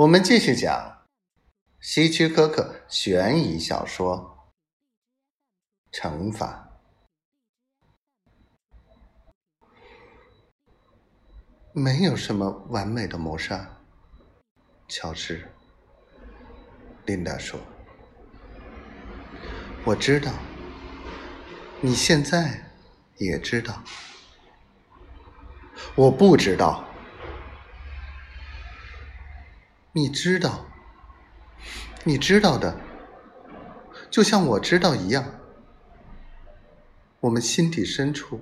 我们继续讲希区柯克悬疑小说《惩罚》。没有什么完美的谋杀，乔治。琳达说：“我知道，你现在也知道，我不知道。”你知道，你知道的，就像我知道一样。我们心底深处，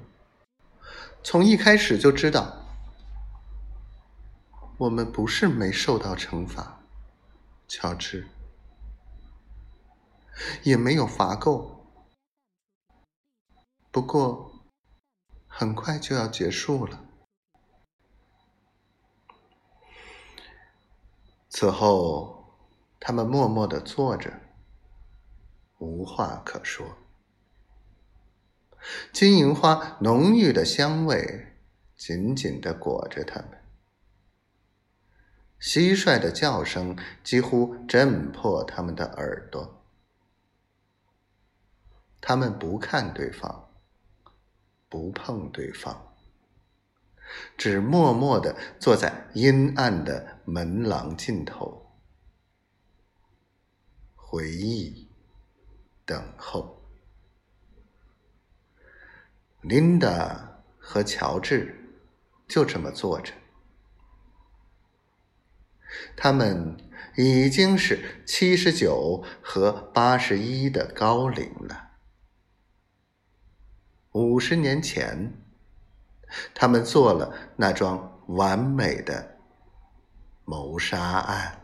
从一开始就知道，我们不是没受到惩罚，乔治，也没有罚够。不过，很快就要结束了。此后，他们默默的坐着，无话可说。金银花浓郁的香味紧紧的裹着他们，蟋蟀的叫声几乎震破他们的耳朵。他们不看对方，不碰对方。只默默的坐在阴暗的门廊尽头，回忆，等候。琳达和乔治就这么坐着，他们已经是七十九和八十一的高龄了。五十年前。他们做了那桩完美的谋杀案。